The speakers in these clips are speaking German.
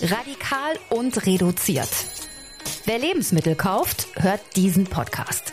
Radikal und reduziert. Wer Lebensmittel kauft, hört diesen Podcast.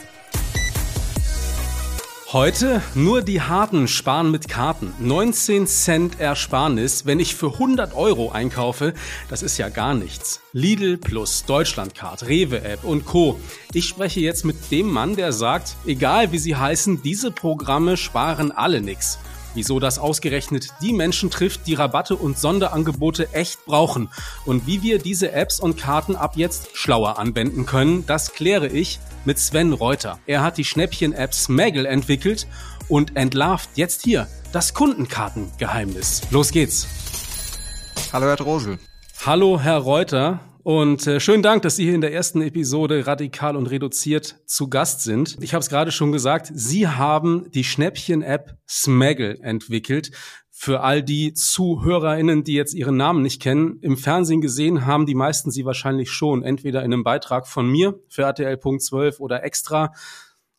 Heute nur die Harten sparen mit Karten. 19 Cent Ersparnis, wenn ich für 100 Euro einkaufe, das ist ja gar nichts. Lidl Plus, Deutschlandcard, Rewe App und Co. Ich spreche jetzt mit dem Mann, der sagt, egal wie sie heißen, diese Programme sparen alle nix. Wieso das ausgerechnet die Menschen trifft, die Rabatte und Sonderangebote echt brauchen. Und wie wir diese Apps und Karten ab jetzt schlauer anwenden können, das kläre ich mit Sven Reuter. Er hat die Schnäppchen-App Smaggle entwickelt und entlarvt jetzt hier das Kundenkartengeheimnis. Los geht's. Hallo Herr Drosel. Hallo Herr Reuter. Und äh, schönen Dank, dass Sie hier in der ersten Episode radikal und reduziert zu Gast sind. Ich habe es gerade schon gesagt, Sie haben die Schnäppchen-App Smaggle entwickelt. Für all die ZuhörerInnen, die jetzt ihren Namen nicht kennen, im Fernsehen gesehen haben die meisten sie wahrscheinlich schon, entweder in einem Beitrag von mir für RTL.12 oder extra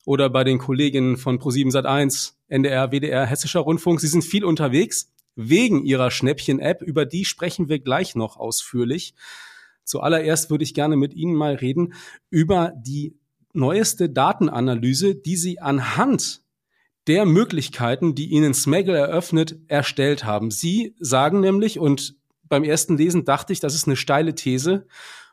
oder bei den Kolleginnen von Pro7 Sat1, NDR, WDR, Hessischer Rundfunk. Sie sind viel unterwegs wegen ihrer Schnäppchen-App, über die sprechen wir gleich noch ausführlich. Zuallererst würde ich gerne mit Ihnen mal reden über die neueste Datenanalyse, die Sie anhand der Möglichkeiten, die Ihnen Smaggle eröffnet, erstellt haben. Sie sagen nämlich, und beim ersten Lesen dachte ich, das ist eine steile These,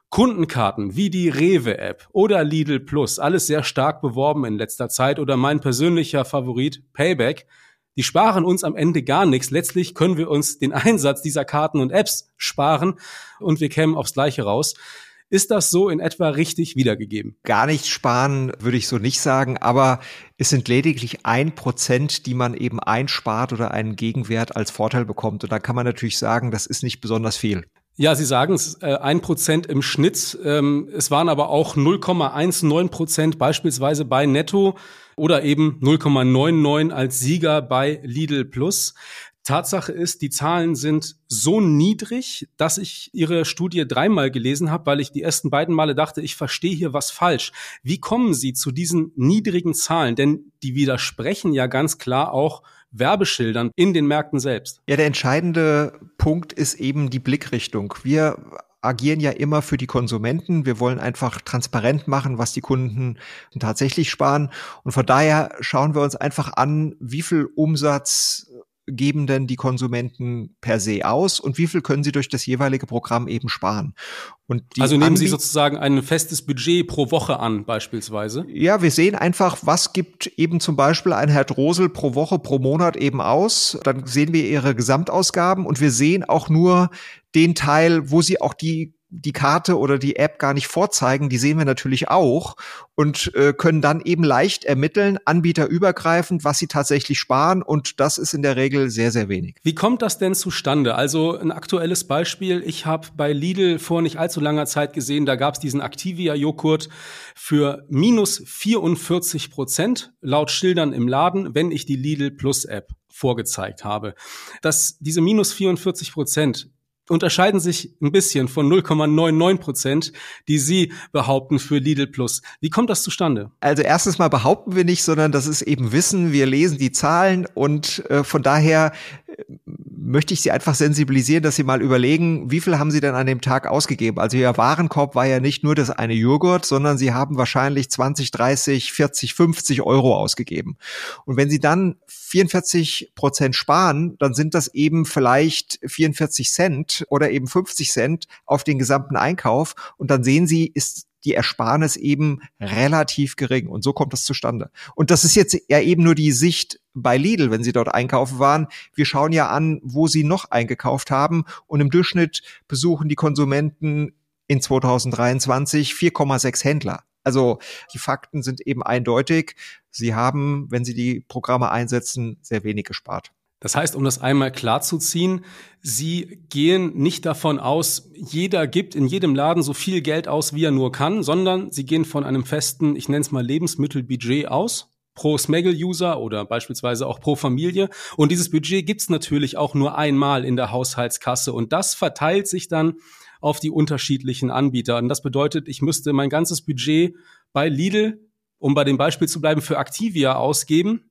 Kundenkarten wie die Rewe-App oder Lidl Plus, alles sehr stark beworben in letzter Zeit oder mein persönlicher Favorit Payback, die sparen uns am Ende gar nichts. Letztlich können wir uns den Einsatz dieser Karten und Apps sparen und wir kämen aufs Gleiche raus. Ist das so in etwa richtig wiedergegeben? Gar nichts sparen würde ich so nicht sagen, aber es sind lediglich ein Prozent, die man eben einspart oder einen Gegenwert als Vorteil bekommt. Und da kann man natürlich sagen, das ist nicht besonders viel. Ja, Sie sagen es, äh, ein Prozent im Schnitt. Ähm, es waren aber auch 0,19 Prozent beispielsweise bei Netto oder eben 0,99 als Sieger bei Lidl Plus. Tatsache ist, die Zahlen sind so niedrig, dass ich Ihre Studie dreimal gelesen habe, weil ich die ersten beiden Male dachte, ich verstehe hier was falsch. Wie kommen Sie zu diesen niedrigen Zahlen? Denn die widersprechen ja ganz klar auch Werbeschildern in den Märkten selbst. Ja, der entscheidende Punkt ist eben die Blickrichtung. Wir agieren ja immer für die Konsumenten. Wir wollen einfach transparent machen, was die Kunden tatsächlich sparen. Und von daher schauen wir uns einfach an, wie viel Umsatz geben denn die Konsumenten per se aus und wie viel können sie durch das jeweilige Programm eben sparen. also nehmen Sie sozusagen ein festes Budget pro Woche an, beispielsweise? Ja, wir sehen einfach, was gibt eben zum Beispiel ein Herr Drosel pro Woche, pro Monat eben aus. Dann sehen wir Ihre Gesamtausgaben und wir sehen auch nur den Teil, wo Sie auch die die Karte oder die App gar nicht vorzeigen, die sehen wir natürlich auch und äh, können dann eben leicht ermitteln, anbieterübergreifend, was sie tatsächlich sparen und das ist in der Regel sehr, sehr wenig. Wie kommt das denn zustande? Also ein aktuelles Beispiel, ich habe bei Lidl vor nicht allzu langer Zeit gesehen, da gab es diesen Activia-Joghurt für minus 44 Prozent laut Schildern im Laden, wenn ich die Lidl Plus App vorgezeigt habe. Dass diese minus 44 Prozent unterscheiden sich ein bisschen von 0,99 Prozent, die Sie behaupten für Lidl Plus. Wie kommt das zustande? Also erstens mal behaupten wir nicht, sondern das ist eben Wissen. Wir lesen die Zahlen und äh, von daher äh, möchte ich Sie einfach sensibilisieren, dass Sie mal überlegen, wie viel haben Sie denn an dem Tag ausgegeben? Also Ihr Warenkorb war ja nicht nur das eine Joghurt, sondern Sie haben wahrscheinlich 20, 30, 40, 50 Euro ausgegeben. Und wenn Sie dann 44 Prozent sparen, dann sind das eben vielleicht 44 Cent oder eben 50 Cent auf den gesamten Einkauf. Und dann sehen Sie, ist die Ersparnis eben relativ gering. Und so kommt das zustande. Und das ist jetzt ja eben nur die Sicht bei Lidl, wenn Sie dort einkaufen waren. Wir schauen ja an, wo Sie noch eingekauft haben. Und im Durchschnitt besuchen die Konsumenten in 2023 4,6 Händler. Also die Fakten sind eben eindeutig. Sie haben, wenn Sie die Programme einsetzen, sehr wenig gespart. Das heißt, um das einmal klarzuziehen, Sie gehen nicht davon aus, jeder gibt in jedem Laden so viel Geld aus, wie er nur kann, sondern Sie gehen von einem festen, ich nenne es mal Lebensmittelbudget aus, pro Smaggle-User oder beispielsweise auch pro Familie. Und dieses Budget gibt's natürlich auch nur einmal in der Haushaltskasse. Und das verteilt sich dann auf die unterschiedlichen Anbieter. Und das bedeutet, ich müsste mein ganzes Budget bei Lidl, um bei dem Beispiel zu bleiben, für Activia ausgeben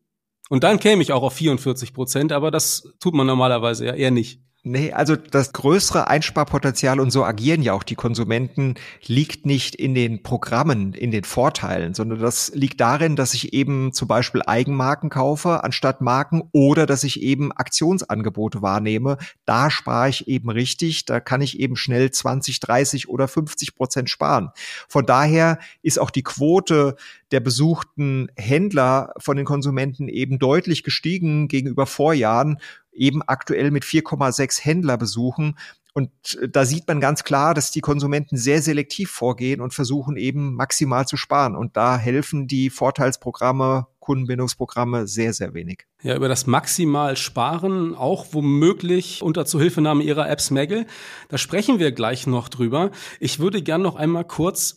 und dann käme ich auch auf 44 Prozent, aber das tut man normalerweise ja eher nicht. Nee, also das größere Einsparpotenzial und so agieren ja auch die Konsumenten liegt nicht in den Programmen, in den Vorteilen, sondern das liegt darin, dass ich eben zum Beispiel Eigenmarken kaufe anstatt Marken oder dass ich eben Aktionsangebote wahrnehme. Da spare ich eben richtig, da kann ich eben schnell 20, 30 oder 50 Prozent sparen. Von daher ist auch die Quote der besuchten Händler von den Konsumenten eben deutlich gestiegen gegenüber Vorjahren eben aktuell mit 4,6 Händler besuchen. Und äh, da sieht man ganz klar, dass die Konsumenten sehr selektiv vorgehen und versuchen eben maximal zu sparen. Und da helfen die Vorteilsprogramme, Kundenbindungsprogramme sehr, sehr wenig. Ja, über das maximal Sparen, auch womöglich unter Zuhilfenahme Ihrer Apps Smaggle. Da sprechen wir gleich noch drüber. Ich würde gern noch einmal kurz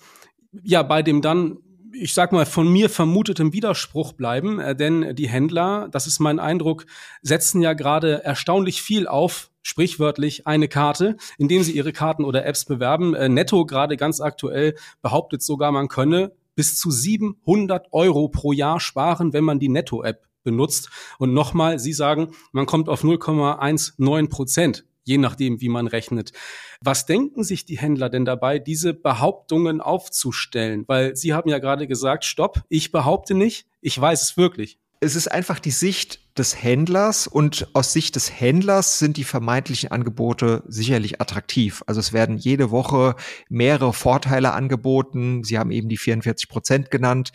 ja, bei dem dann ich sag mal, von mir vermutetem Widerspruch bleiben, äh, denn die Händler, das ist mein Eindruck, setzen ja gerade erstaunlich viel auf sprichwörtlich eine Karte, indem sie ihre Karten oder Apps bewerben. Äh, Netto gerade ganz aktuell behauptet sogar, man könne bis zu 700 Euro pro Jahr sparen, wenn man die Netto-App benutzt. Und nochmal, Sie sagen, man kommt auf 0,19 Prozent je nachdem, wie man rechnet. Was denken sich die Händler denn dabei, diese Behauptungen aufzustellen? Weil Sie haben ja gerade gesagt, stopp, ich behaupte nicht, ich weiß es wirklich. Es ist einfach die Sicht des Händlers und aus Sicht des Händlers sind die vermeintlichen Angebote sicherlich attraktiv. Also es werden jede Woche mehrere Vorteile angeboten. Sie haben eben die 44 Prozent genannt.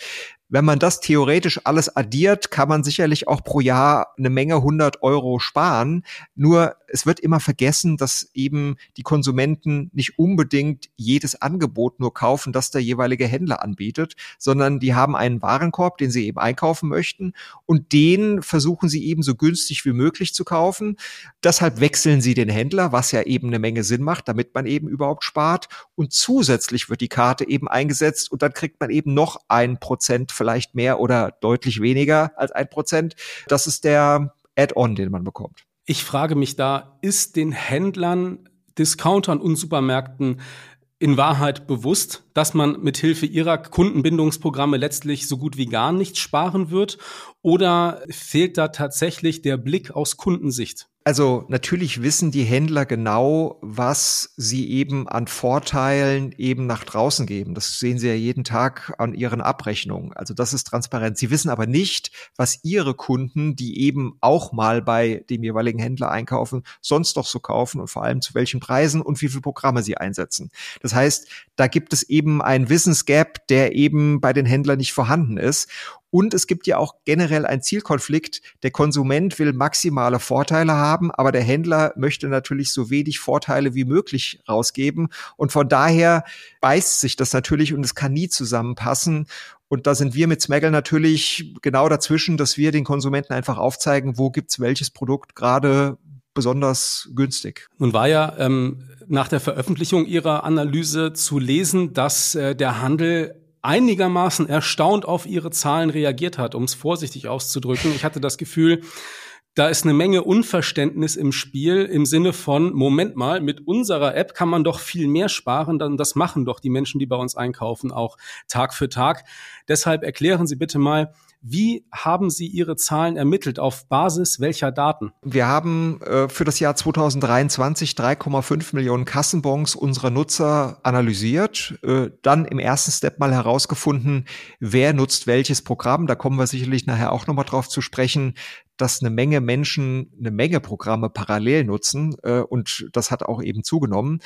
Wenn man das theoretisch alles addiert, kann man sicherlich auch pro Jahr eine Menge 100 Euro sparen. Nur es wird immer vergessen, dass eben die Konsumenten nicht unbedingt jedes Angebot nur kaufen, das der jeweilige Händler anbietet, sondern die haben einen Warenkorb, den sie eben einkaufen möchten und den versuchen sie eben so günstig wie möglich zu kaufen. Deshalb wechseln sie den Händler, was ja eben eine Menge Sinn macht, damit man eben überhaupt spart. Und zusätzlich wird die Karte eben eingesetzt und dann kriegt man eben noch ein Prozent vielleicht mehr oder deutlich weniger als ein Prozent. Das ist der Add-on, den man bekommt. Ich frage mich da, ist den Händlern, Discountern und Supermärkten in Wahrheit bewusst, dass man mit Hilfe ihrer Kundenbindungsprogramme letztlich so gut wie gar nichts sparen wird? Oder fehlt da tatsächlich der Blick aus Kundensicht? Also natürlich wissen die Händler genau, was sie eben an Vorteilen eben nach draußen geben. Das sehen sie ja jeden Tag an ihren Abrechnungen. Also das ist transparent. Sie wissen aber nicht, was ihre Kunden, die eben auch mal bei dem jeweiligen Händler einkaufen, sonst doch so kaufen und vor allem zu welchen Preisen und wie viele Programme sie einsetzen. Das heißt, da gibt es eben einen Wissensgap, der eben bei den Händlern nicht vorhanden ist. Und es gibt ja auch generell einen Zielkonflikt. Der Konsument will maximale Vorteile haben, aber der Händler möchte natürlich so wenig Vorteile wie möglich rausgeben. Und von daher beißt sich das natürlich und es kann nie zusammenpassen. Und da sind wir mit Smaggle natürlich genau dazwischen, dass wir den Konsumenten einfach aufzeigen, wo gibt's welches Produkt gerade besonders günstig. Nun war ja ähm, nach der Veröffentlichung Ihrer Analyse zu lesen, dass äh, der Handel einigermaßen erstaunt auf ihre Zahlen reagiert hat, um es vorsichtig auszudrücken. Ich hatte das Gefühl, da ist eine Menge Unverständnis im Spiel im Sinne von, Moment mal, mit unserer App kann man doch viel mehr sparen, dann das machen doch die Menschen, die bei uns einkaufen, auch Tag für Tag. Deshalb erklären Sie bitte mal, wie haben Sie Ihre Zahlen ermittelt? Auf Basis welcher Daten? Wir haben äh, für das Jahr 2023 3,5 Millionen Kassenbons unserer Nutzer analysiert, äh, dann im ersten Step mal herausgefunden, wer nutzt welches Programm. Da kommen wir sicherlich nachher auch nochmal drauf zu sprechen dass eine Menge Menschen eine Menge Programme parallel nutzen äh, und das hat auch eben zugenommen.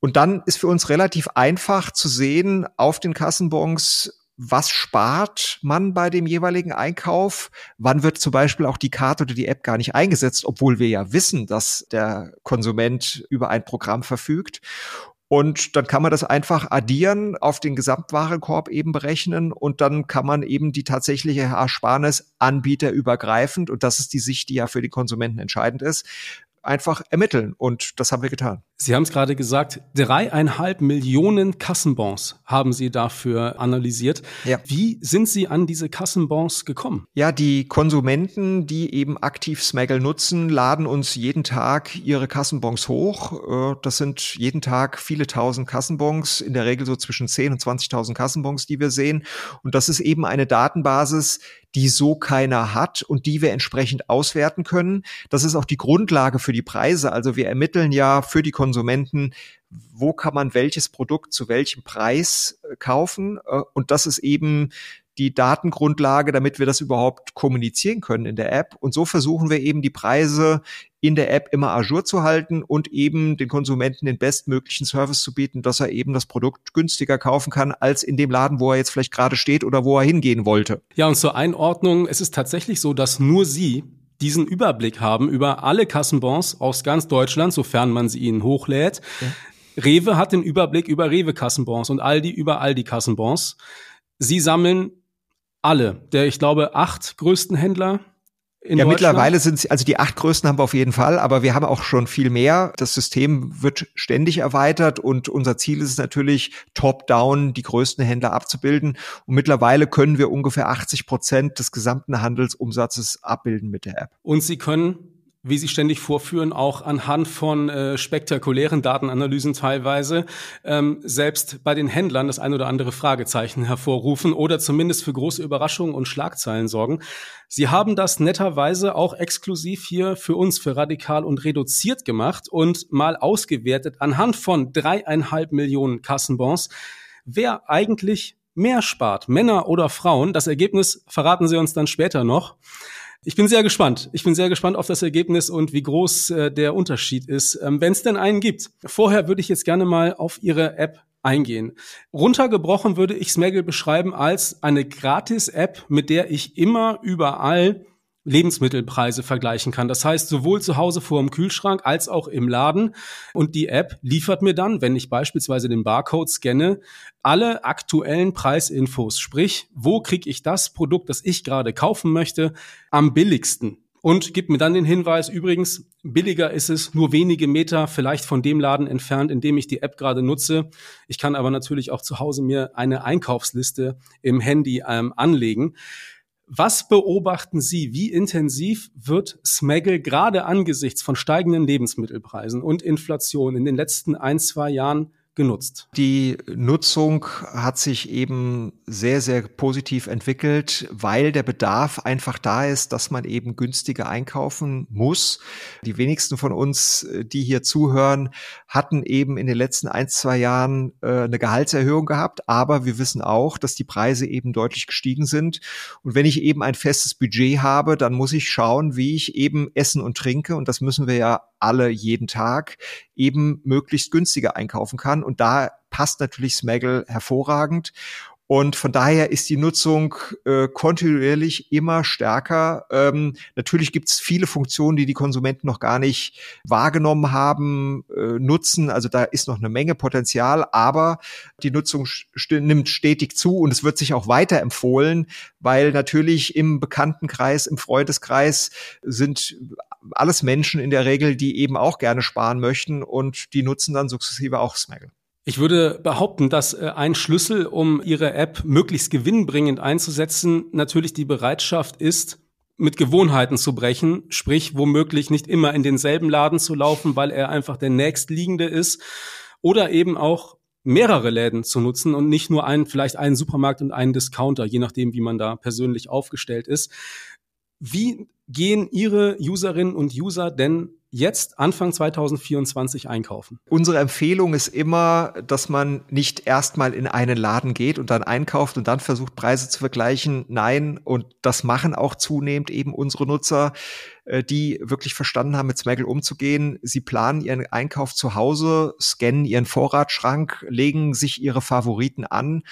Und dann ist für uns relativ einfach zu sehen auf den Kassenbons, was spart man bei dem jeweiligen Einkauf? Wann wird zum Beispiel auch die Karte oder die App gar nicht eingesetzt, obwohl wir ja wissen, dass der Konsument über ein Programm verfügt? Und dann kann man das einfach addieren, auf den Gesamtwarenkorb eben berechnen und dann kann man eben die tatsächliche Ersparnis anbieterübergreifend, und das ist die Sicht, die ja für die Konsumenten entscheidend ist, einfach ermitteln. Und das haben wir getan. Sie haben es gerade gesagt, dreieinhalb Millionen Kassenbons haben Sie dafür analysiert. Ja. Wie sind Sie an diese Kassenbons gekommen? Ja, die Konsumenten, die eben aktiv Smaggle nutzen, laden uns jeden Tag ihre Kassenbons hoch. Äh, das sind jeden Tag viele tausend Kassenbons, in der Regel so zwischen 10 und 20.000 Kassenbons, die wir sehen. Und das ist eben eine Datenbasis, die so keiner hat und die wir entsprechend auswerten können. Das ist auch die Grundlage für die Preise. Also wir ermitteln ja für die Konsumenten, wo kann man welches Produkt zu welchem Preis äh, kaufen. Äh, und das ist eben die Datengrundlage, damit wir das überhaupt kommunizieren können in der App. Und so versuchen wir eben die Preise in der App immer ajour zu halten und eben den Konsumenten den bestmöglichen Service zu bieten, dass er eben das Produkt günstiger kaufen kann als in dem Laden, wo er jetzt vielleicht gerade steht oder wo er hingehen wollte. Ja, und zur Einordnung, es ist tatsächlich so, dass nur Sie diesen Überblick haben über alle Kassenbons aus ganz Deutschland, sofern man sie ihnen hochlädt. Ja. Rewe hat den Überblick über Rewe-Kassenbons und Aldi über Aldi-Kassenbons. Sie sammeln alle, der ich glaube acht größten Händler ja, mittlerweile sind es, also die acht größten haben wir auf jeden Fall, aber wir haben auch schon viel mehr. Das System wird ständig erweitert und unser Ziel ist es natürlich, top-down die größten Händler abzubilden. Und mittlerweile können wir ungefähr 80 Prozent des gesamten Handelsumsatzes abbilden mit der App. Und Sie können wie Sie ständig vorführen, auch anhand von äh, spektakulären Datenanalysen teilweise ähm, selbst bei den Händlern das ein oder andere Fragezeichen hervorrufen oder zumindest für große Überraschungen und Schlagzeilen sorgen. Sie haben das netterweise auch exklusiv hier für uns, für radikal und reduziert gemacht und mal ausgewertet anhand von dreieinhalb Millionen Kassenbons, wer eigentlich mehr spart, Männer oder Frauen. Das Ergebnis verraten Sie uns dann später noch. Ich bin sehr gespannt. Ich bin sehr gespannt auf das Ergebnis und wie groß äh, der Unterschied ist, ähm, wenn es denn einen gibt. Vorher würde ich jetzt gerne mal auf Ihre App eingehen. Runtergebrochen würde ich Smaggle beschreiben als eine Gratis-App, mit der ich immer überall Lebensmittelpreise vergleichen kann. Das heißt, sowohl zu Hause vor dem Kühlschrank als auch im Laden. Und die App liefert mir dann, wenn ich beispielsweise den Barcode scanne, alle aktuellen Preisinfos. Sprich, wo kriege ich das Produkt, das ich gerade kaufen möchte, am billigsten? Und gibt mir dann den Hinweis, übrigens, billiger ist es nur wenige Meter vielleicht von dem Laden entfernt, in dem ich die App gerade nutze. Ich kann aber natürlich auch zu Hause mir eine Einkaufsliste im Handy ähm, anlegen. Was beobachten Sie? Wie intensiv wird Smaggle gerade angesichts von steigenden Lebensmittelpreisen und Inflation in den letzten ein, zwei Jahren genutzt? Die Nutzung hat sich eben sehr, sehr positiv entwickelt, weil der Bedarf einfach da ist, dass man eben günstiger einkaufen muss. Die wenigsten von uns, äh, die hier zuhören, hatten eben in den letzten ein, zwei Jahren äh, eine Gehaltserhöhung gehabt, aber wir wissen auch, dass die Preise eben deutlich gestiegen sind. Und wenn ich eben ein festes Budget habe, dann muss ich schauen, wie ich eben essen und trinke. Und das müssen wir ja alle jeden Tag eben möglichst günstiger einkaufen kann. Und da passt natürlich Smaggle hervorragend. Und von daher ist die Nutzung äh, kontinuierlich immer stärker. Ähm, natürlich gibt es viele Funktionen, die die Konsumenten noch gar nicht wahrgenommen haben, äh, nutzen. Also da ist noch eine Menge Potenzial, aber die Nutzung st nimmt stetig zu und es wird sich auch weiter empfohlen, weil natürlich im Bekanntenkreis, im Freundeskreis sind alles Menschen in der Regel, die eben auch gerne sparen möchten und die nutzen dann sukzessive auch Smaggle. Ich würde behaupten, dass äh, ein Schlüssel, um Ihre App möglichst gewinnbringend einzusetzen, natürlich die Bereitschaft ist, mit Gewohnheiten zu brechen, sprich womöglich nicht immer in denselben Laden zu laufen, weil er einfach der nächstliegende ist, oder eben auch mehrere Läden zu nutzen und nicht nur einen, vielleicht einen Supermarkt und einen Discounter, je nachdem, wie man da persönlich aufgestellt ist. Wie gehen Ihre Userinnen und User denn jetzt Anfang 2024 einkaufen? Unsere Empfehlung ist immer, dass man nicht erstmal in einen Laden geht und dann einkauft und dann versucht, Preise zu vergleichen. Nein, und das machen auch zunehmend eben unsere Nutzer, äh, die wirklich verstanden haben, mit Smaggle umzugehen. Sie planen ihren Einkauf zu Hause, scannen ihren Vorratsschrank, legen sich ihre Favoriten an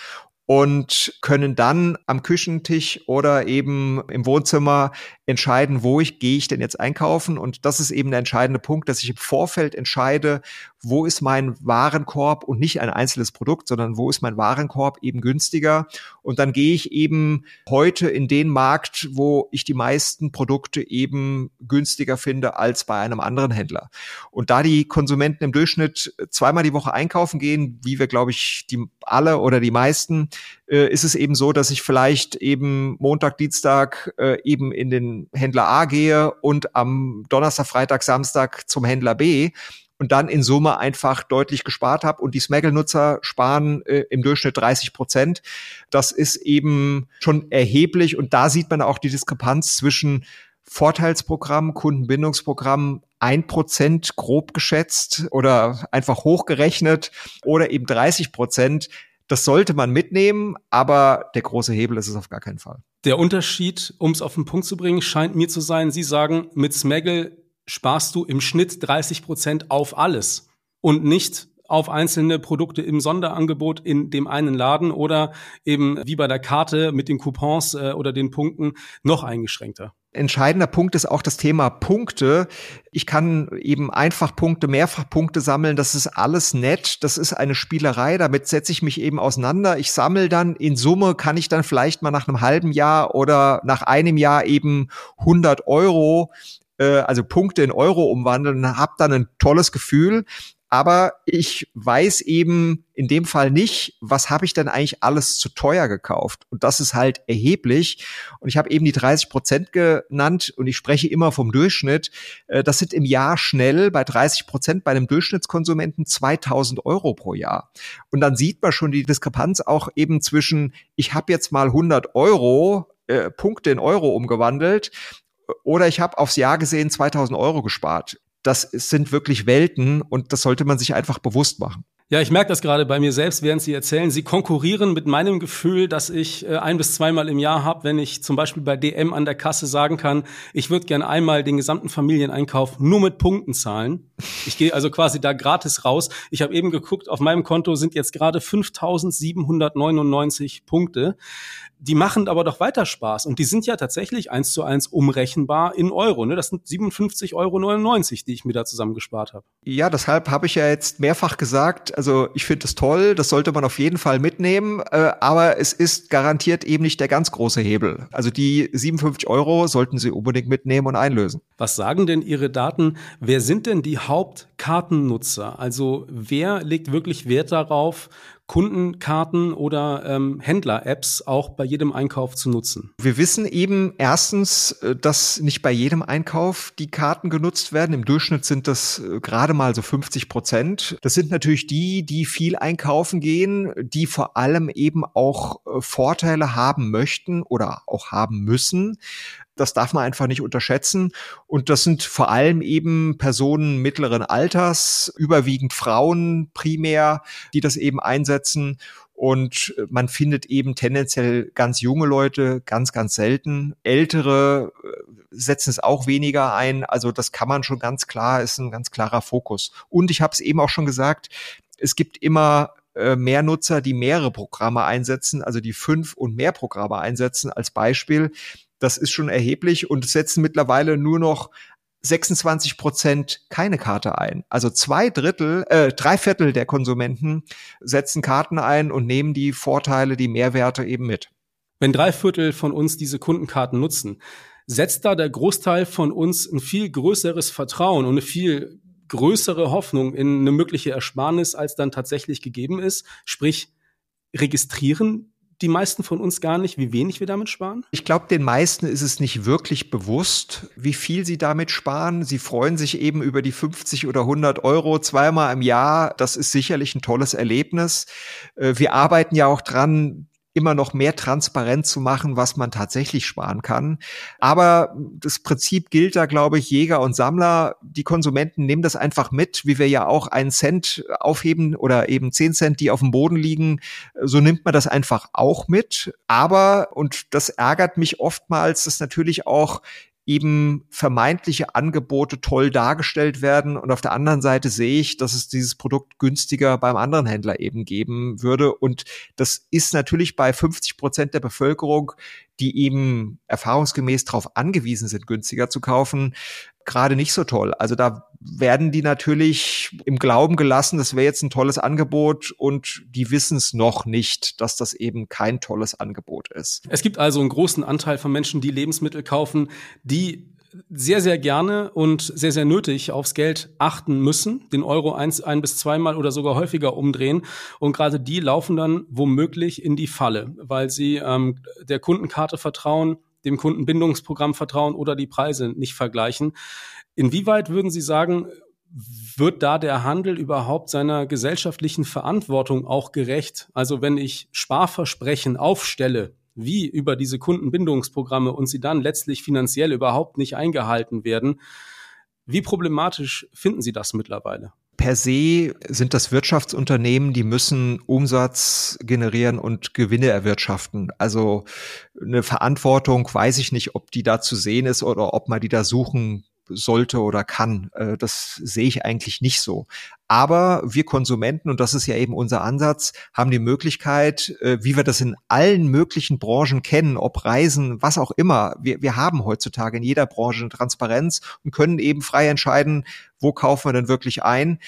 und können dann am Küchentisch oder eben im Wohnzimmer entscheiden, wo ich gehe ich denn jetzt einkaufen. Und das ist eben der entscheidende Punkt, dass ich im Vorfeld entscheide, wo ist mein Warenkorb und nicht ein einzelnes Produkt, sondern wo ist mein Warenkorb eben günstiger. Und dann gehe ich eben heute in den Markt, wo ich die meisten Produkte eben günstiger finde als bei einem anderen Händler. Und da die Konsumenten im Durchschnitt zweimal die Woche einkaufen gehen, wie wir, glaube ich, die alle oder die meisten, äh, ist es eben so, dass ich vielleicht eben Montag, Dienstag äh, eben in den Händler A gehe und am Donnerstag, Freitag, Samstag zum Händler B und dann in Summe einfach deutlich gespart habe und die Smaggle-Nutzer sparen äh, im Durchschnitt 30 Prozent. Das ist eben schon erheblich und da sieht man auch die Diskrepanz zwischen Vorteilsprogramm, Kundenbindungsprogramm, ein Prozent grob geschätzt oder einfach hochgerechnet oder eben 30 Prozent. Das sollte man mitnehmen, aber der große Hebel ist es auf gar keinen Fall. Der Unterschied, um es auf den Punkt zu bringen, scheint mir zu sein, Sie sagen, mit Smaggle sparst du im Schnitt 30 Prozent auf alles und nicht auf einzelne Produkte im Sonderangebot in dem einen Laden oder eben wie bei der Karte mit den Coupons äh, oder den Punkten noch eingeschränkter entscheidender Punkt ist auch das Thema Punkte. Ich kann eben einfach Punkte, mehrfach Punkte sammeln. Das ist alles nett. Das ist eine Spielerei. Damit setze ich mich eben auseinander. Ich sammle dann in Summe, kann ich dann vielleicht mal nach einem halben Jahr oder nach einem Jahr eben 100 Euro äh, also Punkte in Euro umwandeln, habe dann ein tolles Gefühl aber ich weiß eben in dem Fall nicht, was habe ich denn eigentlich alles zu teuer gekauft? Und das ist halt erheblich. Und ich habe eben die 30 Prozent genannt und ich spreche immer vom Durchschnitt. Äh, das sind im Jahr schnell bei 30 Prozent bei einem Durchschnittskonsumenten 2000 Euro pro Jahr. Und dann sieht man schon die Diskrepanz auch eben zwischen, ich habe jetzt mal 100 Euro äh, Punkte in Euro umgewandelt oder ich habe aufs Jahr gesehen 2000 Euro gespart das sind wirklich Welten und das sollte man sich einfach bewusst machen. Ja, ich merke das gerade bei mir selbst, während Sie erzählen. Sie konkurrieren mit meinem Gefühl, dass ich äh, ein bis zweimal im Jahr habe, wenn ich zum Beispiel bei DM an der Kasse sagen kann, ich würde gern einmal den gesamten Familieneinkauf nur mit Punkten zahlen. Ich gehe also quasi da gratis raus. Ich habe eben geguckt, auf meinem Konto sind jetzt gerade 5.799 Punkte die machen aber doch weiter Spaß. Und die sind ja tatsächlich eins zu eins umrechenbar in Euro. Ne? Das sind 57,99 Euro, die ich mir da zusammengespart habe. Ja, deshalb habe ich ja jetzt mehrfach gesagt, also ich finde es toll, das sollte man auf jeden Fall mitnehmen, äh, aber es ist garantiert eben nicht der ganz große Hebel. Also die 57 Euro sollten Sie unbedingt mitnehmen und einlösen. Was sagen denn Ihre Daten? Wer sind denn die Hauptkartennutzer? Also wer legt wirklich Wert darauf, Kundenkarten oder ähm, Händler-Apps auch bei jedem Einkauf zu nutzen? Wir wissen eben erstens, äh, dass nicht bei jedem Einkauf die Karten genutzt werden. Im Durchschnitt sind das äh, gerade mal so 50 Prozent. Das sind natürlich die, die viel einkaufen gehen, die vor allem eben auch äh, Vorteile haben möchten oder auch haben müssen. Das darf man einfach nicht unterschätzen. Und das sind vor allem eben Personen mittleren Alters, überwiegend Frauen primär, die das eben einsetzen. Und man findet eben tendenziell ganz junge Leute ganz, ganz selten. Ältere äh, setzen es auch weniger ein. Also das kann man schon ganz klar, ist ein ganz klarer Fokus. Und ich habe es eben auch schon gesagt, es gibt immer äh, mehr Nutzer, die mehrere Programme einsetzen, also die fünf und mehr Programme einsetzen als Beispiel. Das ist schon erheblich und setzen mittlerweile nur noch 26 Prozent keine Karte ein. Also zwei Drittel, äh, drei Viertel der Konsumenten setzen Karten ein und nehmen die Vorteile, die Mehrwerte eben mit. Wenn drei Viertel von uns diese Kundenkarten nutzen, setzt da der Großteil von uns ein viel größeres Vertrauen und eine viel größere Hoffnung in eine mögliche Ersparnis, als dann tatsächlich gegeben ist. Sprich, registrieren die meisten von uns gar nicht, wie wenig wir damit sparen? Ich glaube, den meisten ist es nicht wirklich bewusst, wie viel sie damit sparen. Sie freuen sich eben über die 50 oder 100 Euro zweimal im Jahr. Das ist sicherlich ein tolles Erlebnis. Äh, wir arbeiten ja auch dran, immer noch mehr transparent zu machen, was man tatsächlich sparen kann. Aber das Prinzip gilt da, glaube ich, Jäger und Sammler. Die Konsumenten nehmen das einfach mit, wie wir ja auch einen Cent aufheben oder eben zehn Cent, die auf dem Boden liegen. So nimmt man das einfach auch mit. Aber, und das ärgert mich oftmals, dass natürlich auch eben vermeintliche Angebote toll dargestellt werden und auf der anderen Seite sehe ich, dass es dieses Produkt günstiger beim anderen Händler eben geben würde. Und das ist natürlich bei 50 Prozent der Bevölkerung die eben erfahrungsgemäß darauf angewiesen sind, günstiger zu kaufen, gerade nicht so toll. Also da werden die natürlich im Glauben gelassen, das wäre jetzt ein tolles Angebot und die wissen es noch nicht, dass das eben kein tolles Angebot ist. Es gibt also einen großen Anteil von Menschen, die Lebensmittel kaufen, die sehr, sehr gerne und sehr, sehr nötig aufs Geld achten müssen, den Euro eins, ein bis zweimal oder sogar häufiger umdrehen. Und gerade die laufen dann womöglich in die Falle, weil sie ähm, der Kundenkarte vertrauen, dem Kundenbindungsprogramm vertrauen oder die Preise nicht vergleichen. Inwieweit würden Sie sagen, wird da der Handel überhaupt seiner gesellschaftlichen Verantwortung auch gerecht? Also wenn ich Sparversprechen aufstelle, wie über diese Kundenbindungsprogramme und sie dann letztlich finanziell überhaupt nicht eingehalten werden, wie problematisch finden Sie das mittlerweile? per se sind das Wirtschaftsunternehmen, die müssen Umsatz generieren und Gewinne erwirtschaften. Also eine Verantwortung, weiß ich nicht, ob die da zu sehen ist oder ob man die da suchen sollte oder kann. Äh, das sehe ich eigentlich nicht so. Aber wir Konsumenten, und das ist ja eben unser Ansatz, haben die Möglichkeit, äh, wie wir das in allen möglichen Branchen kennen, ob Reisen, was auch immer. Wir, wir haben heutzutage in jeder Branche eine Transparenz und können eben frei entscheiden, wo kaufen wir denn wirklich ein.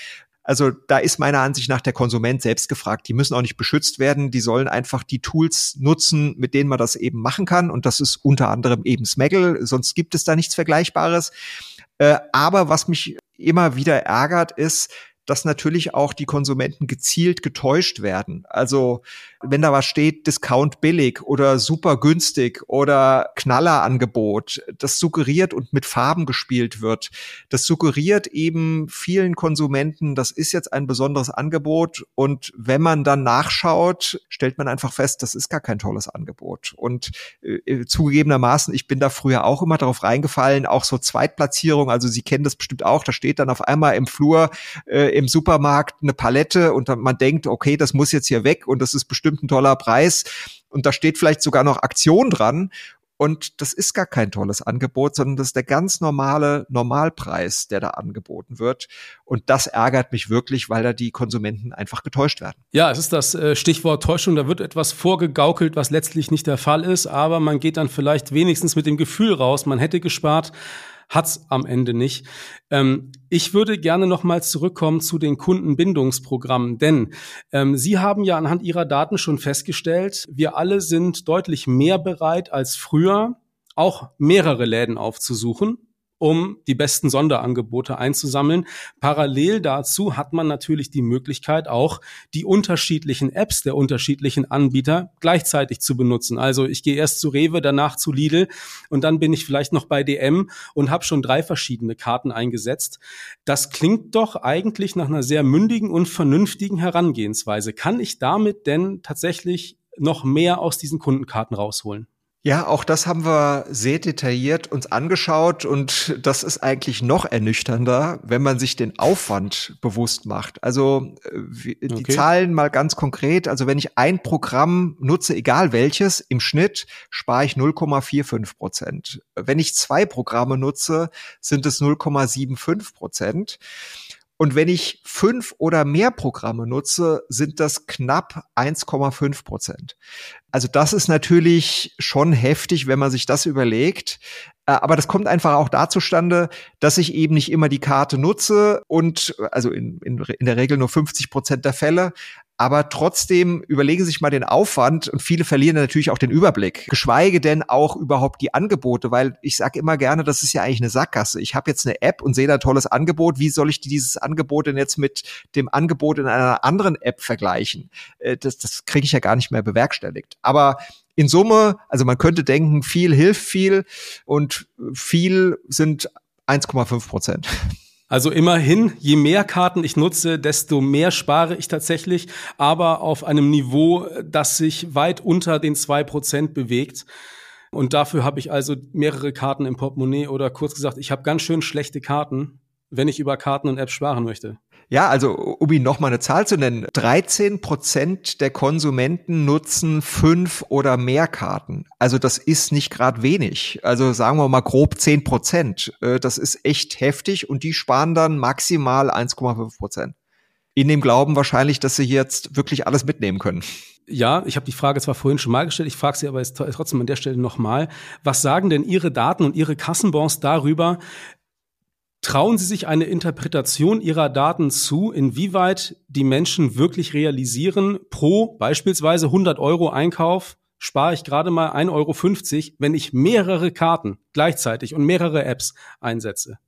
Also da ist meiner Ansicht nach der Konsument selbst gefragt. Die müssen auch nicht beschützt werden. Die sollen einfach die Tools nutzen, mit denen man das eben machen kann. Und das ist unter anderem eben Smaggle. Sonst gibt es da nichts Vergleichbares. Äh, aber was mich immer wieder ärgert, ist, dass natürlich auch die Konsumenten gezielt getäuscht werden. Also wenn da was steht, Discount billig oder super günstig oder Knallerangebot, das suggeriert und mit Farben gespielt wird, das suggeriert eben vielen Konsumenten, das ist jetzt ein besonderes Angebot und wenn man dann nachschaut, stellt man einfach fest, das ist gar kein tolles Angebot. Und äh, zugegebenermaßen, ich bin da früher auch immer darauf reingefallen, auch so Zweitplatzierung, also Sie kennen das bestimmt auch, da steht dann auf einmal im Flur äh, im Supermarkt eine Palette und man denkt, okay, das muss jetzt hier weg und das ist bestimmt ein toller Preis und da steht vielleicht sogar noch Aktion dran und das ist gar kein tolles Angebot, sondern das ist der ganz normale Normalpreis, der da angeboten wird. Und das ärgert mich wirklich, weil da die Konsumenten einfach getäuscht werden. Ja, es ist das äh, Stichwort Täuschung. Da wird etwas vorgegaukelt, was letztlich nicht der Fall ist. Aber man geht dann vielleicht wenigstens mit dem Gefühl raus, man hätte gespart hat's am Ende nicht. Ähm, ich würde gerne nochmal zurückkommen zu den Kundenbindungsprogrammen, denn ähm, Sie haben ja anhand Ihrer Daten schon festgestellt, wir alle sind deutlich mehr bereit als früher, auch mehrere Läden aufzusuchen um die besten Sonderangebote einzusammeln. Parallel dazu hat man natürlich die Möglichkeit, auch die unterschiedlichen Apps der unterschiedlichen Anbieter gleichzeitig zu benutzen. Also ich gehe erst zu Rewe, danach zu Lidl und dann bin ich vielleicht noch bei DM und habe schon drei verschiedene Karten eingesetzt. Das klingt doch eigentlich nach einer sehr mündigen und vernünftigen Herangehensweise. Kann ich damit denn tatsächlich noch mehr aus diesen Kundenkarten rausholen? Ja, auch das haben wir sehr detailliert uns angeschaut und das ist eigentlich noch ernüchternder, wenn man sich den Aufwand bewusst macht. Also äh, die okay. Zahlen mal ganz konkret. Also wenn ich ein Programm nutze, egal welches, im Schnitt spare ich 0,45 Prozent. Wenn ich zwei Programme nutze, sind es 0,75 Prozent. Und wenn ich fünf oder mehr Programme nutze, sind das knapp 1,5 Prozent. Also das ist natürlich schon heftig, wenn man sich das überlegt. Äh, aber das kommt einfach auch da zustande, dass ich eben nicht immer die Karte nutze und also in, in, in der Regel nur 50 Prozent der Fälle, aber trotzdem überlegen Sie sich mal den Aufwand und viele verlieren natürlich auch den Überblick. Geschweige denn auch überhaupt die Angebote, weil ich sage immer gerne, das ist ja eigentlich eine Sackgasse. Ich habe jetzt eine App und sehe da tolles Angebot. Wie soll ich dieses Angebot denn jetzt mit dem Angebot in einer anderen App vergleichen? Äh, das, das kriege ich ja gar nicht mehr bewerkstelligt. Aber in Summe, also man könnte denken, viel hilft viel und viel sind 1,5 Prozent. Also immerhin, je mehr Karten ich nutze, desto mehr spare ich tatsächlich, aber auf einem Niveau, das sich weit unter den zwei Prozent bewegt. Und dafür habe ich also mehrere Karten im Portemonnaie oder kurz gesagt, ich habe ganz schön schlechte Karten, wenn ich über Karten und Apps sparen möchte. Ja, also um Ihnen noch mal eine Zahl zu nennen, 13 Prozent der Konsumenten nutzen fünf oder mehr Karten. Also das ist nicht gerade wenig. Also sagen wir mal grob 10 Prozent. Äh, das ist echt heftig und die sparen dann maximal 1,5 Prozent. in dem Glauben wahrscheinlich, dass sie jetzt wirklich alles mitnehmen können. Ja, ich habe die Frage zwar vorhin schon mal gestellt, ich frage sie aber jetzt trotzdem an der Stelle nochmal. Was sagen denn Ihre Daten und Ihre Kassenbons darüber, Trauen Sie sich eine Interpretation Ihrer Daten zu, inwieweit die Menschen wirklich realisieren, pro beispielsweise 100 Euro Einkauf spare ich gerade mal 1,50 Euro, wenn ich mehrere Karten gleichzeitig und mehrere Apps einsetze?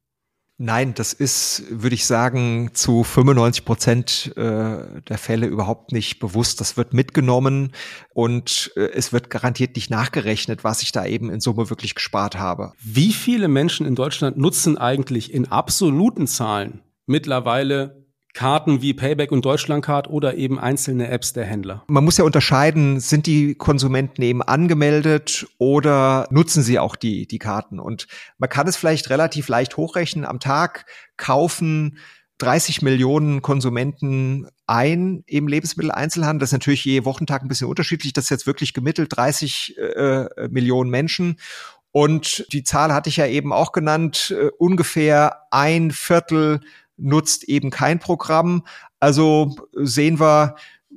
Nein, das ist, würde ich sagen, zu 95 Prozent äh, der Fälle überhaupt nicht bewusst. Das wird mitgenommen und äh, es wird garantiert nicht nachgerechnet, was ich da eben in Summe wirklich gespart habe. Wie viele Menschen in Deutschland nutzen eigentlich in absoluten Zahlen mittlerweile Karten wie Payback und Deutschlandcard oder eben einzelne Apps der Händler. Man muss ja unterscheiden, sind die Konsumenten eben angemeldet oder nutzen sie auch die, die Karten? Und man kann es vielleicht relativ leicht hochrechnen. Am Tag kaufen 30 Millionen Konsumenten ein im Lebensmitteleinzelhandel. Das ist natürlich je Wochentag ein bisschen unterschiedlich. Das ist jetzt wirklich gemittelt 30 äh, Millionen Menschen. Und die Zahl hatte ich ja eben auch genannt, äh, ungefähr ein Viertel nutzt eben kein Programm. Also sehen wir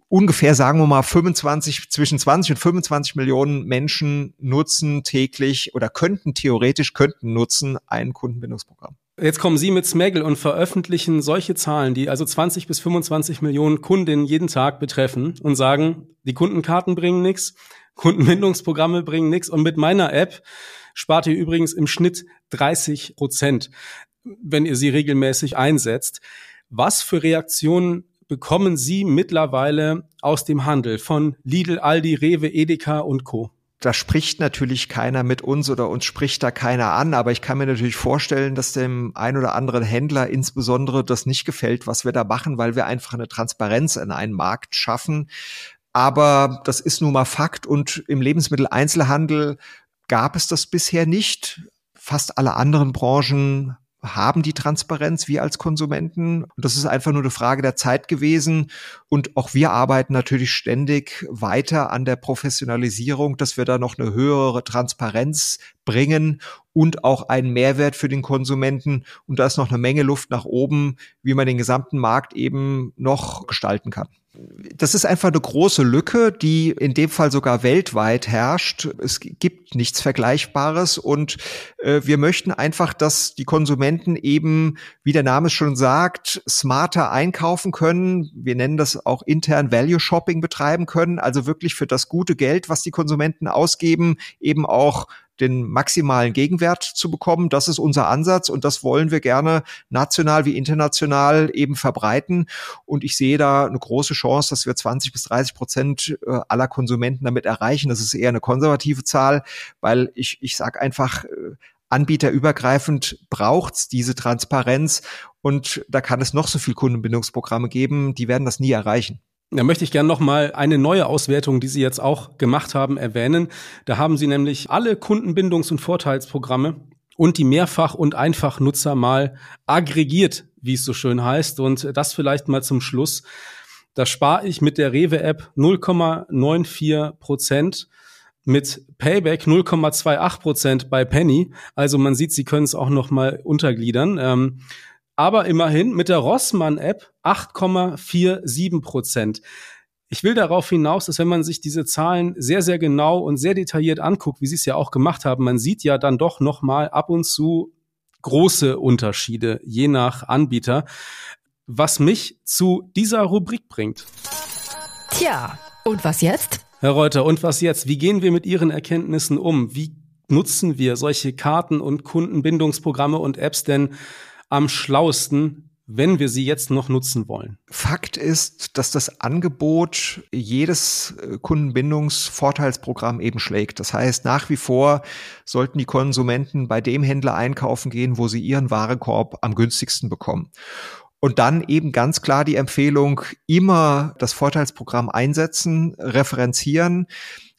ungefähr, sagen wir mal, 25, zwischen 20 und 25 Millionen Menschen nutzen täglich oder könnten theoretisch, könnten nutzen ein Kundenbindungsprogramm. Jetzt kommen Sie mit Smaggle und veröffentlichen solche Zahlen, die also 20 bis 25 Millionen Kundinnen jeden Tag betreffen und sagen, die Kundenkarten bringen nichts, Kundenbindungsprogramme bringen nichts und mit meiner App spart ihr übrigens im Schnitt 30 Prozent wenn ihr sie regelmäßig einsetzt. Was für Reaktionen bekommen Sie mittlerweile aus dem Handel von Lidl, Aldi, Rewe, Edeka und Co.? da spricht natürlich keiner mit uns oder uns spricht da keiner an, aber ich kann mir natürlich vorstellen, dass dem ein oder anderen Händler insbesondere das nicht gefällt, was wir da machen, weil wir einfach eine Transparenz in einen Markt schaffen. Aber das ist nun mal Fakt und im Lebensmitteleinzelhandel gab es das bisher nicht. Fast alle anderen Branchen haben die Transparenz, wir als Konsumenten. Und das ist einfach nur eine Frage der Zeit gewesen. Und auch wir arbeiten natürlich ständig weiter an der Professionalisierung, dass wir da noch eine höhere Transparenz bringen und auch einen Mehrwert für den Konsumenten. Und da ist noch eine Menge Luft nach oben, wie man den gesamten Markt eben noch gestalten kann. Das ist einfach eine große Lücke, die in dem Fall sogar weltweit herrscht. Es gibt nichts Vergleichbares und äh, wir möchten einfach, dass die Konsumenten eben, wie der Name es schon sagt, smarter einkaufen können. Wir nennen das auch intern Value Shopping betreiben können, also wirklich für das gute Geld, was die Konsumenten ausgeben, eben auch den maximalen Gegenwert zu bekommen. Das ist unser Ansatz und das wollen wir gerne national wie international eben verbreiten. Und ich sehe da eine große Chance, dass wir 20 bis 30 Prozent äh, aller Konsumenten damit erreichen. Das ist eher eine konservative Zahl, weil ich, ich sage einfach, äh, anbieterübergreifend braucht's diese Transparenz und da kann es noch so viel Kundenbindungsprogramme geben, die werden das nie erreichen. Da möchte ich gerne noch mal eine neue Auswertung, die Sie jetzt auch gemacht haben, erwähnen. Da haben Sie nämlich alle Kundenbindungs- und Vorteilsprogramme und die Mehrfach- und Einfachnutzer mal aggregiert, wie es so schön heißt. Und das vielleicht mal zum Schluss. Da spare ich mit der Rewe-App 0,94 Prozent mit Payback 0,28 Prozent bei Penny. Also man sieht, Sie können es auch noch mal untergliedern. Ähm, aber immerhin mit der Rossmann-App 8,47 Prozent. Ich will darauf hinaus, dass wenn man sich diese Zahlen sehr, sehr genau und sehr detailliert anguckt, wie Sie es ja auch gemacht haben, man sieht ja dann doch noch mal ab und zu große Unterschiede je nach Anbieter, was mich zu dieser Rubrik bringt. Tja, und was jetzt? Herr Reuter, und was jetzt? Wie gehen wir mit Ihren Erkenntnissen um? Wie nutzen wir solche Karten und Kundenbindungsprogramme und Apps denn am schlausten, wenn wir sie jetzt noch nutzen wollen? Fakt ist, dass das Angebot jedes äh, Kundenbindungsvorteilsprogramm eben schlägt. Das heißt, nach wie vor sollten die Konsumenten bei dem Händler einkaufen gehen, wo sie ihren Warenkorb am günstigsten bekommen. Und dann eben ganz klar die Empfehlung, immer das Vorteilsprogramm einsetzen, referenzieren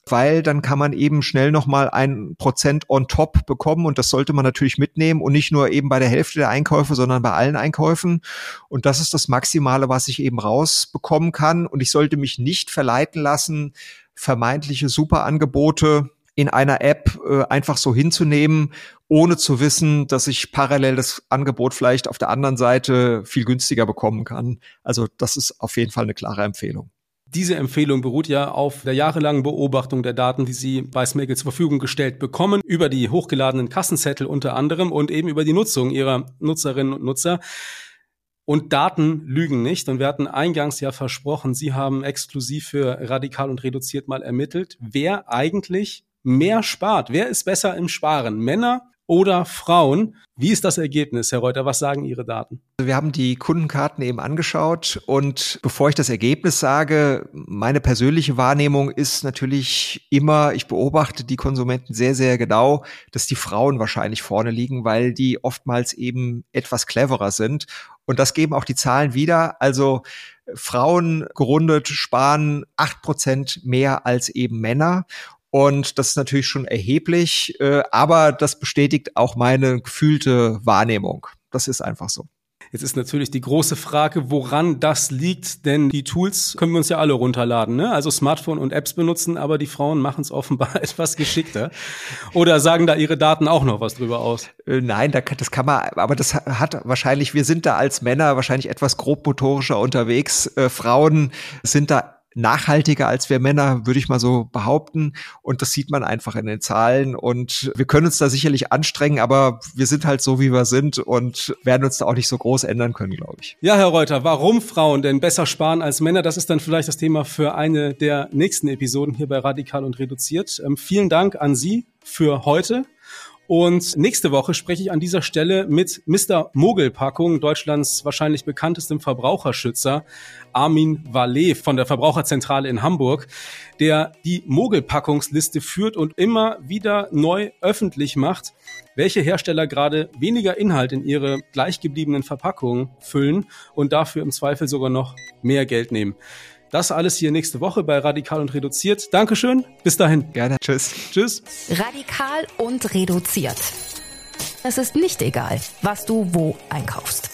weil dann kann man eben schnell nochmal ein Prozent on top bekommen und das sollte man natürlich mitnehmen und nicht nur eben bei der Hälfte der Einkäufe, sondern bei allen Einkäufen. Und das ist das Maximale, was ich eben rausbekommen kann. Und ich sollte mich nicht verleiten lassen, vermeintliche Superangebote in einer App äh, einfach so hinzunehmen, ohne zu wissen, dass ich parallel das Angebot vielleicht auf der anderen Seite viel günstiger bekommen kann. Also das ist auf jeden Fall eine klare Empfehlung. Diese Empfehlung beruht ja auf der jahrelangen Beobachtung der Daten, die Sie bei Smagel zur Verfügung gestellt bekommen, über die hochgeladenen Kassenzettel unter anderem und eben über die Nutzung Ihrer Nutzerinnen und Nutzer. Und Daten lügen nicht. Und wir hatten eingangs ja versprochen, Sie haben exklusiv für radikal und reduziert mal ermittelt, wer eigentlich mehr spart. Wer ist besser im Sparen? Männer oder Frauen. Wie ist das Ergebnis, Herr Reuter? Was sagen Ihre Daten? Also wir haben die Kundenkarten eben angeschaut und bevor ich das Ergebnis sage, meine persönliche Wahrnehmung ist natürlich immer, ich beobachte die Konsumenten sehr, sehr genau, dass die Frauen wahrscheinlich vorne liegen, weil die oftmals eben etwas cleverer sind. Und das geben auch die Zahlen wieder. Also Frauen gerundet sparen acht Prozent mehr als eben Männer. Und das ist natürlich schon erheblich, äh, aber das bestätigt auch meine gefühlte Wahrnehmung. Das ist einfach so. Jetzt ist natürlich die große Frage, woran das liegt, denn die Tools können wir uns ja alle runterladen, ne? also Smartphone und Apps benutzen, aber die Frauen machen es offenbar etwas geschickter. Oder sagen da ihre Daten auch noch was drüber aus? Äh, nein, das kann man, aber das hat wahrscheinlich, wir sind da als Männer wahrscheinlich etwas grobmotorischer unterwegs. Äh, Frauen sind da nachhaltiger als wir Männer, würde ich mal so behaupten. Und das sieht man einfach in den Zahlen. Und wir können uns da sicherlich anstrengen, aber wir sind halt so, wie wir sind und werden uns da auch nicht so groß ändern können, glaube ich. Ja, Herr Reuter, warum Frauen denn besser sparen als Männer? Das ist dann vielleicht das Thema für eine der nächsten Episoden hier bei Radikal und Reduziert. Ähm, vielen Dank an Sie für heute. Und nächste Woche spreche ich an dieser Stelle mit Mr. Mogelpackung, Deutschlands wahrscheinlich bekanntestem Verbraucherschützer, Armin Vallet von der Verbraucherzentrale in Hamburg, der die Mogelpackungsliste führt und immer wieder neu öffentlich macht, welche Hersteller gerade weniger Inhalt in ihre gleichgebliebenen Verpackungen füllen und dafür im Zweifel sogar noch mehr Geld nehmen. Das alles hier nächste Woche bei Radikal und Reduziert. Dankeschön. Bis dahin. Gerne. Tschüss. Tschüss. Radikal und Reduziert. Es ist nicht egal, was du wo einkaufst.